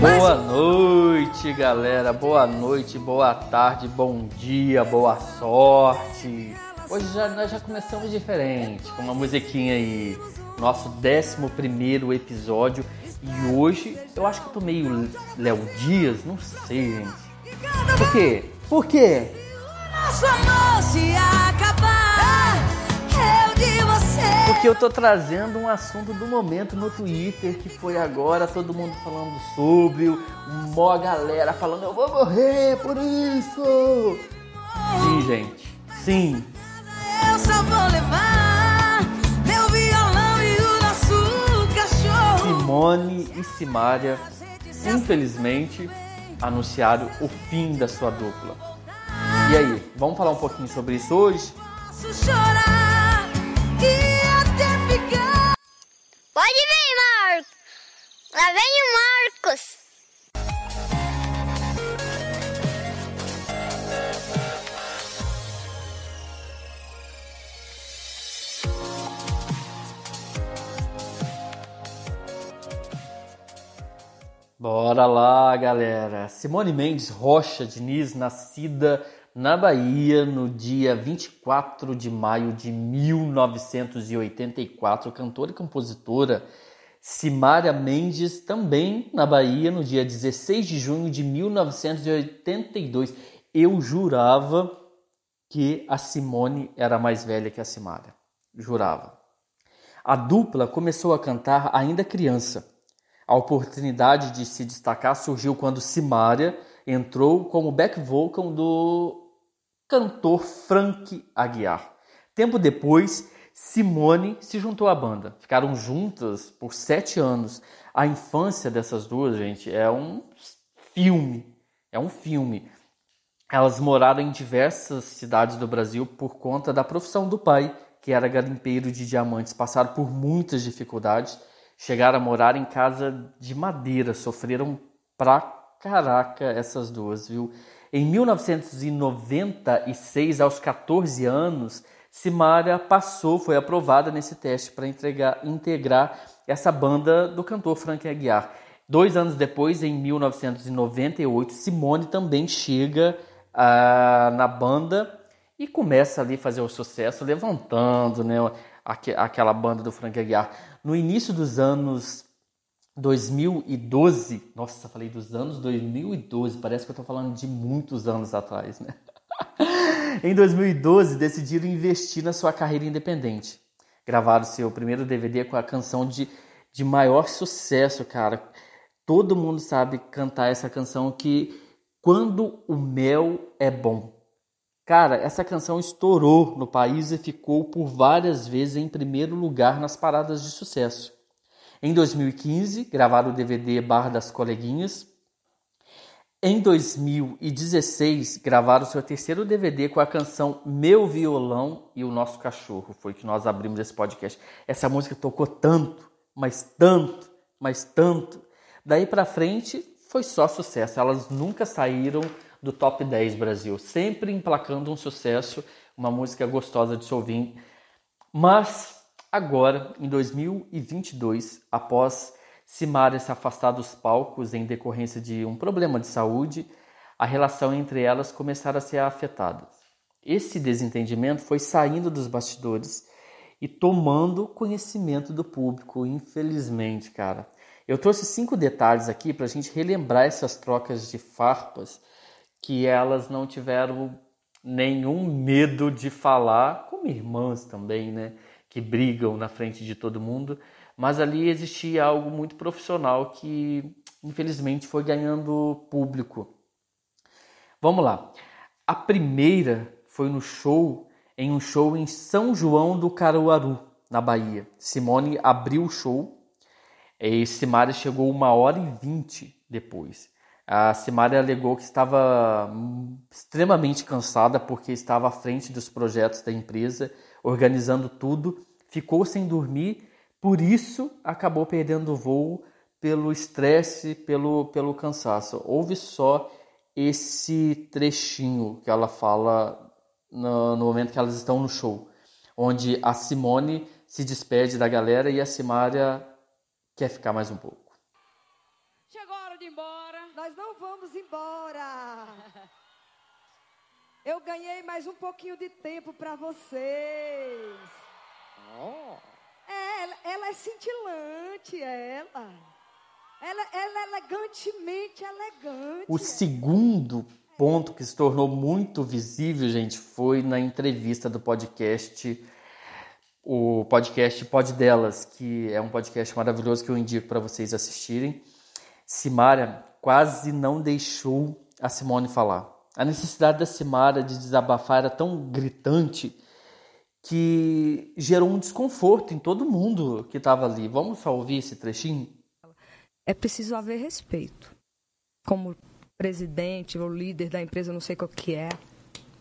Boa noite, galera. Boa noite, boa tarde, bom dia, boa sorte. Hoje já, nós já começamos diferente, com uma musiquinha aí. Nosso 11 primeiro episódio. E hoje eu acho que eu tô meio Léo Dias, não sei, gente. Por quê? Por quê? Nosso amor se acabar. Porque eu tô trazendo um assunto do momento no Twitter que foi agora, todo mundo falando sobre, mó galera falando, eu vou morrer por isso! Sim, gente, sim. Eu só vou levar meu violão e o nosso cachorro. Simone e Simária, infelizmente, anunciaram o fim da sua dupla. E aí, vamos falar um pouquinho sobre isso hoje? Posso chorar Lá vem o Marcos. Bora lá, galera. Simone Mendes Rocha Diniz, nascida na Bahia no dia 24 de maio de 1984, cantora e compositora. Simária Mendes, também na Bahia, no dia 16 de junho de 1982. Eu jurava que a Simone era mais velha que a Simária. Jurava. A dupla começou a cantar ainda criança. A oportunidade de se destacar surgiu quando Simária entrou como back vocal do cantor Frank Aguiar. Tempo depois, Simone se juntou à banda. Ficaram juntas por sete anos. A infância dessas duas, gente, é um filme. É um filme. Elas moraram em diversas cidades do Brasil por conta da profissão do pai, que era garimpeiro de diamantes. Passaram por muitas dificuldades chegaram a morar em casa de madeira, sofreram pra caraca essas duas, viu? Em 1996, aos 14 anos, Simária passou, foi aprovada nesse teste para integrar essa banda do cantor Frank Aguiar. Dois anos depois, em 1998, Simone também chega ah, na banda e começa ali a fazer o sucesso, levantando né, aqu aquela banda do Frank Aguiar. No início dos anos 2012, nossa, falei dos anos 2012, parece que eu estou falando de muitos anos atrás, né? em 2012, decidiram investir na sua carreira independente. Gravaram seu primeiro DVD com a canção de, de maior sucesso, cara. Todo mundo sabe cantar essa canção que Quando o Mel é Bom. Cara, essa canção estourou no país e ficou por várias vezes em primeiro lugar nas paradas de sucesso. Em 2015, gravaram o DVD Bar das Coleguinhas. Em 2016, gravaram seu terceiro DVD com a canção Meu Violão e o Nosso Cachorro. Foi que nós abrimos esse podcast. Essa música tocou tanto, mas tanto, mas tanto. Daí pra frente foi só sucesso. Elas nunca saíram do top 10 Brasil, sempre emplacando um sucesso, uma música gostosa de se ouvir. Mas agora, em 2022, após Simária se afastar dos palcos em decorrência de um problema de saúde, a relação entre elas começara a ser afetada. Esse desentendimento foi saindo dos bastidores e tomando conhecimento do público, infelizmente, cara. Eu trouxe cinco detalhes aqui para a gente relembrar essas trocas de farpas que elas não tiveram nenhum medo de falar, como irmãs também, né? Que brigam na frente de todo mundo, mas ali existia algo muito profissional que infelizmente foi ganhando público. Vamos lá. A primeira foi no show, em um show em São João do Caruaru, na Bahia. Simone abriu o show e Simária chegou uma hora e vinte depois. A Simária alegou que estava extremamente cansada porque estava à frente dos projetos da empresa, organizando tudo, ficou sem dormir, por isso acabou perdendo o voo pelo estresse, pelo, pelo cansaço. Houve só esse trechinho que ela fala no, no, momento que elas estão no show, onde a Simone se despede da galera e a Simária quer ficar mais um pouco. Chegou a hora de ir embora. Nós não vamos embora. Eu ganhei mais um pouquinho de tempo para vocês. Oh. É, ela, ela é cintilante, ela. Ela, ela é elegantemente elegante. O segundo ponto que se tornou muito visível, gente, foi na entrevista do podcast, o podcast Pod Delas, que é um podcast maravilhoso que eu indico para vocês assistirem. Simária quase não deixou a Simone falar. A necessidade da Simária de desabafar era tão gritante que gerou um desconforto em todo mundo que estava ali. Vamos só ouvir esse trechinho? é preciso haver respeito. Como presidente ou líder da empresa, não sei qual que é,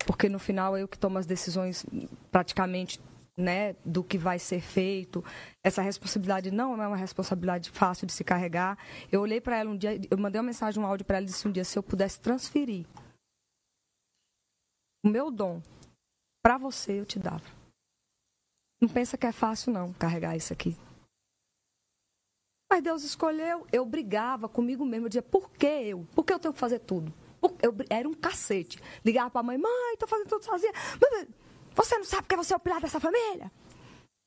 porque no final é eu que tomo as decisões praticamente né, do que vai ser feito. Essa responsabilidade não é uma responsabilidade fácil de se carregar. Eu olhei para ela um dia, eu mandei uma mensagem, um áudio para ela e disse um dia se eu pudesse transferir o meu dom para você, eu te dava. Não pensa que é fácil não carregar isso aqui. Mas Deus escolheu, eu brigava comigo mesmo, eu dizia, por que eu? Por que eu tenho que fazer tudo? Eu, era um cacete. Ligava para a mãe, mãe, estou fazendo tudo sozinha. Você não sabe que você é o pilar dessa família?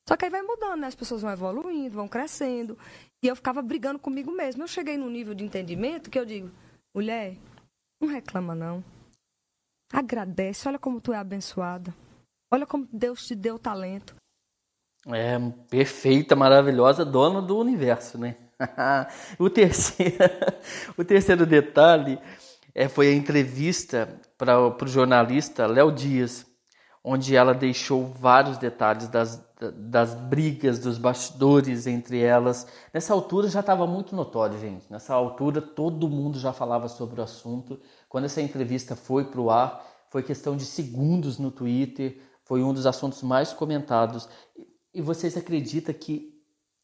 Só que aí vai mudando, né? As pessoas vão evoluindo, vão crescendo. E eu ficava brigando comigo mesmo. Eu cheguei num nível de entendimento que eu digo, mulher, não reclama não. Agradece, olha como tu é abençoada. Olha como Deus te deu talento. É perfeita, maravilhosa, dona do universo, né? o, terceiro, o terceiro detalhe é, foi a entrevista para o jornalista Léo Dias, onde ela deixou vários detalhes das, das brigas, dos bastidores entre elas. Nessa altura já estava muito notório, gente. Nessa altura todo mundo já falava sobre o assunto. Quando essa entrevista foi para o ar, foi questão de segundos no Twitter, foi um dos assuntos mais comentados. E vocês acreditam que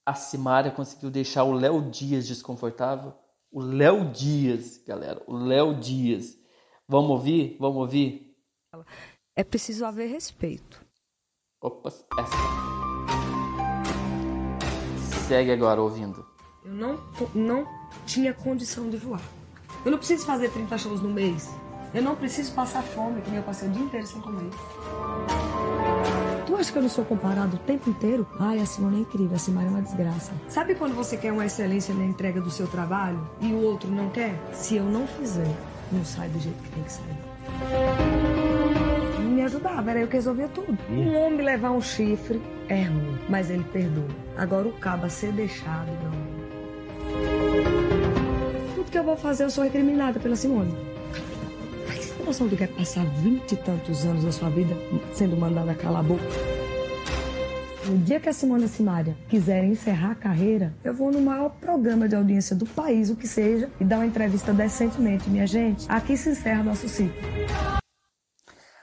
a Simária conseguiu deixar o Léo Dias desconfortável? O Léo Dias, galera, o Léo Dias. Vamos ouvir? Vamos ouvir? É preciso haver respeito. Opa, essa. Segue agora ouvindo. Eu não, não tinha condição de voar. Eu não preciso fazer 30 shows no mês. Eu não preciso passar fome, que eu passei o dia inteiro sem comer. Tu acha que eu não sou comparado o tempo inteiro? Ai, a Simone é incrível, a Simone é uma desgraça. Sabe quando você quer uma excelência na entrega do seu trabalho e o outro não quer? Se eu não fizer, não sai do jeito que tem que sair. Não me ajudava, era eu que resolvia tudo. Um homem levar um chifre é ruim, mas ele perdoa. Agora o caba ser deixado, não. Tudo que eu vou fazer, eu sou recriminada pela Simone noção do que é passar vinte e tantos anos da sua vida sendo mandada calar a boca? No dia que a Simone Simária quiser encerrar a carreira, eu vou no maior programa de audiência do país, o que seja, e dar uma entrevista decentemente. Minha gente, aqui se encerra nosso ciclo.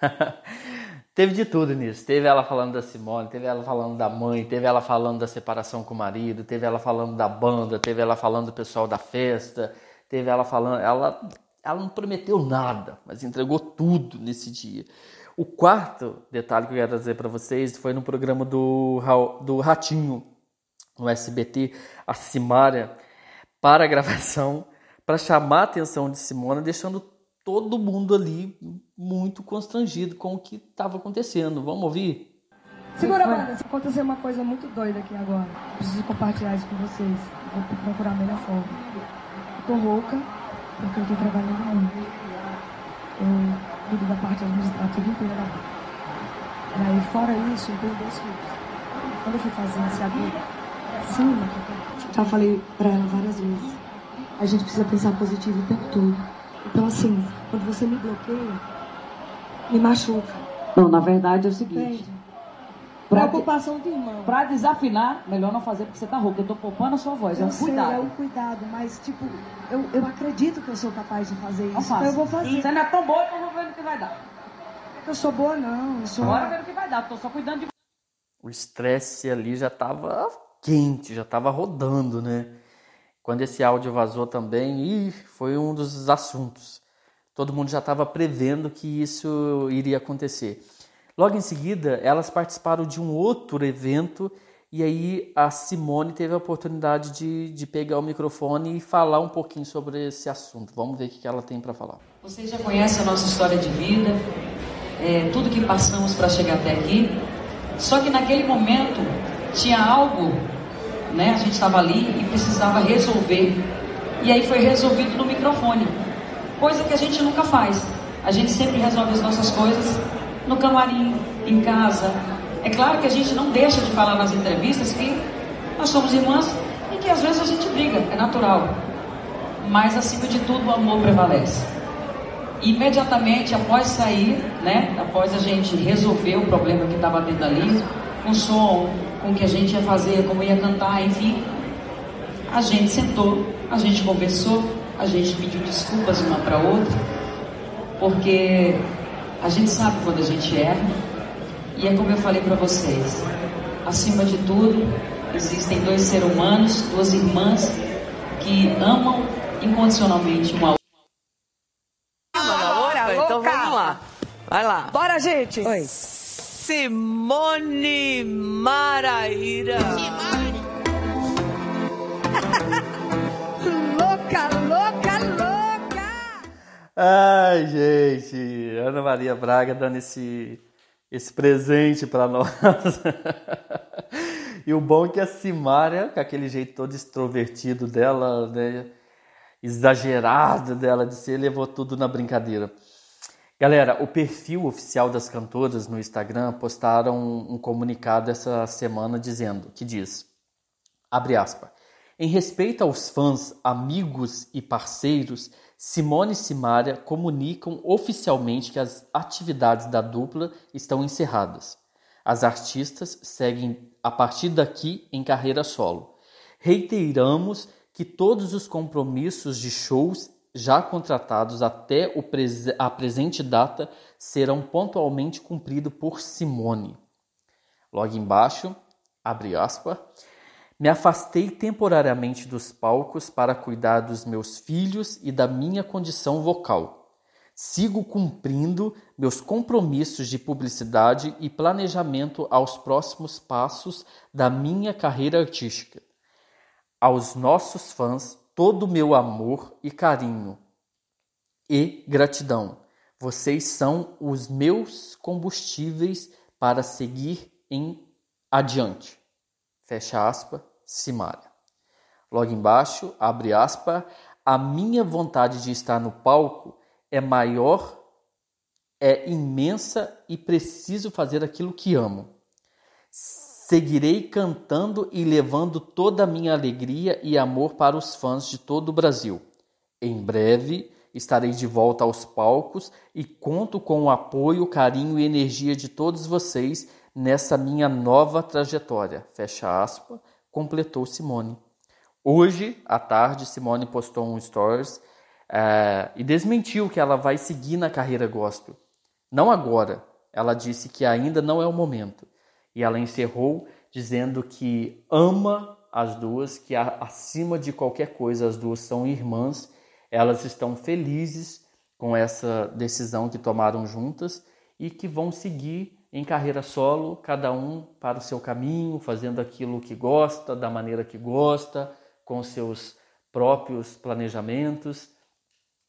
teve de tudo nisso. Teve ela falando da Simone, teve ela falando da mãe, teve ela falando da separação com o marido, teve ela falando da banda, teve ela falando do pessoal da festa, teve ela falando. Ela ela não prometeu nada, mas entregou tudo nesse dia. O quarto detalhe que eu quero trazer para vocês foi no programa do, do Ratinho, no SBT, a Simária, para a gravação, para chamar a atenção de Simona, deixando todo mundo ali muito constrangido com o que estava acontecendo. Vamos ouvir? Segura, banda. Se acontecer uma coisa muito doida aqui agora, preciso compartilhar isso com vocês. Vou procurar a melhor forma. Tô rouca, porque eu tô trabalhando muito. Eu cuido da parte administrativa inteira da banca. E aí, fora isso, eu tenho dois filhos. Quando eu fui fazer esse agudo, cima, já falei pra ela várias vezes, a gente precisa pensar positivo o tempo todo. Então, assim, quando você me bloqueia, me machuca. Não, na verdade é o seguinte. Preocupação de irmão. Pra desafinar, melhor não fazer porque você tá rouca. Eu tô poupando a sua voz. É Eu um sei, cuidado. é um cuidado, mas, tipo, eu, eu acredito que eu sou capaz de fazer isso. Não Então faça. eu vou fazer. Você não é tão boa, então eu vou ver o que vai dar. Eu sou boa, não. Eu sou. Bora ver o que vai dar. Tô só cuidando de O estresse ali já estava quente, já estava rodando, né? Quando esse áudio vazou também, ih, foi um dos assuntos. Todo mundo já estava prevendo que isso iria acontecer. Logo em seguida, elas participaram de um outro evento e aí a Simone teve a oportunidade de, de pegar o microfone e falar um pouquinho sobre esse assunto. Vamos ver o que ela tem para falar. Vocês já conhecem a nossa história de vida, é, tudo que passamos para chegar até aqui. Só que naquele momento tinha algo, né? A gente estava ali e precisava resolver. E aí foi resolvido no microfone, coisa que a gente nunca faz. A gente sempre resolve as nossas coisas no camarim, em casa. É claro que a gente não deixa de falar nas entrevistas que nós somos irmãs e que às vezes a gente briga, é natural. Mas acima de tudo o amor prevalece. Imediatamente após sair, né, após a gente resolver o problema que estava dentro ali, com o som, com o que a gente ia fazer, como ia cantar, enfim, a gente sentou, a gente conversou, a gente pediu desculpas uma para outra, porque a gente sabe quando a gente erra, e é como eu falei para vocês, acima de tudo, existem dois seres humanos, duas irmãs que amam incondicionalmente uma outra. Bora, então vamos lá. Vai lá. Bora, gente! Oi. Simone Maraíra. louca, louca, louca! Ai, gente, Ana Maria Braga dando esse, esse presente para nós. e o bom é que a Simária, com aquele jeito todo extrovertido dela, né, exagerado dela de ser, levou tudo na brincadeira. Galera, o perfil oficial das cantoras no Instagram postaram um comunicado essa semana dizendo, que diz, abre aspas, em respeito aos fãs, amigos e parceiros, Simone e Simária comunicam oficialmente que as atividades da dupla estão encerradas. As artistas seguem a partir daqui em carreira solo. Reiteramos que todos os compromissos de shows já contratados até a presente data serão pontualmente cumpridos por Simone. Logo embaixo, abre aspas, me afastei temporariamente dos palcos para cuidar dos meus filhos e da minha condição vocal. Sigo cumprindo meus compromissos de publicidade e planejamento aos próximos passos da minha carreira artística. Aos nossos fãs, todo o meu amor e carinho e gratidão. Vocês são os meus combustíveis para seguir em adiante. Fecha aspas, Simária. Logo embaixo, abre aspas, a minha vontade de estar no palco é maior, é imensa e preciso fazer aquilo que amo. Seguirei cantando e levando toda a minha alegria e amor para os fãs de todo o Brasil. Em breve estarei de volta aos palcos e conto com o apoio, carinho e energia de todos vocês nessa minha nova trajetória. Fecha aspas, completou Simone. Hoje, à tarde, Simone postou um stories eh, e desmentiu que ela vai seguir na carreira gospel. Não agora. Ela disse que ainda não é o momento. E ela encerrou dizendo que ama as duas, que acima de qualquer coisa as duas são irmãs. Elas estão felizes com essa decisão que tomaram juntas e que vão seguir em carreira solo, cada um para o seu caminho, fazendo aquilo que gosta, da maneira que gosta, com seus próprios planejamentos.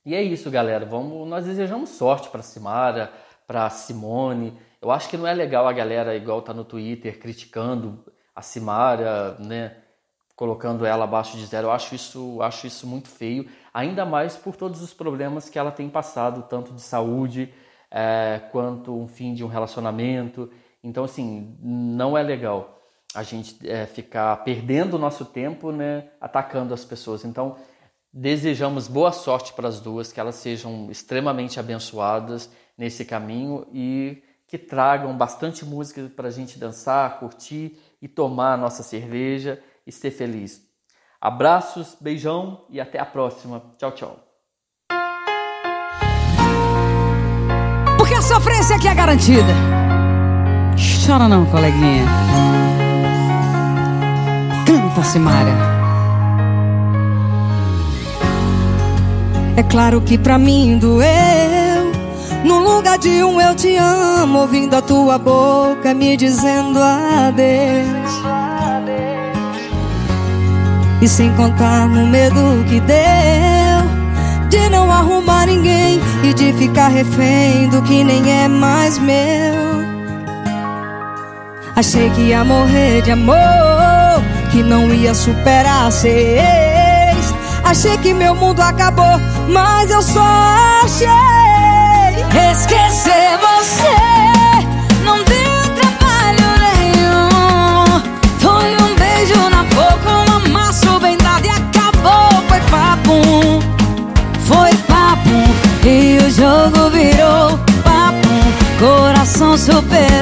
E é isso, galera. Vamos, nós desejamos sorte para Simara, para Simone. Eu acho que não é legal a galera igual tá no Twitter criticando a Simara, né, colocando ela abaixo de zero. Eu acho isso, acho isso muito feio, ainda mais por todos os problemas que ela tem passado, tanto de saúde, é, quanto um fim de um relacionamento. Então, assim, não é legal a gente é, ficar perdendo o nosso tempo né, atacando as pessoas. Então, desejamos boa sorte para as duas, que elas sejam extremamente abençoadas nesse caminho e que tragam bastante música para a gente dançar, curtir e tomar a nossa cerveja e ser feliz. Abraços, beijão e até a próxima. Tchau, tchau. Porque a sofrência aqui é garantida. Chora não, coleguinha. Canta, Simária. É claro que pra mim doeu. No lugar de um eu te amo, ouvindo a tua boca me dizendo adeus. E sem contar no medo que deu de não arrumar ninguém e de ficar refém do que nem é mais meu. Achei que ia morrer de amor, que não ia superar ser. Achei que meu mundo acabou, mas eu só achei esquecer você. Não deu trabalho nenhum. Foi um beijo na boca, um amasso bem e acabou. Foi papo, foi. E o jogo virou papo. Coração superou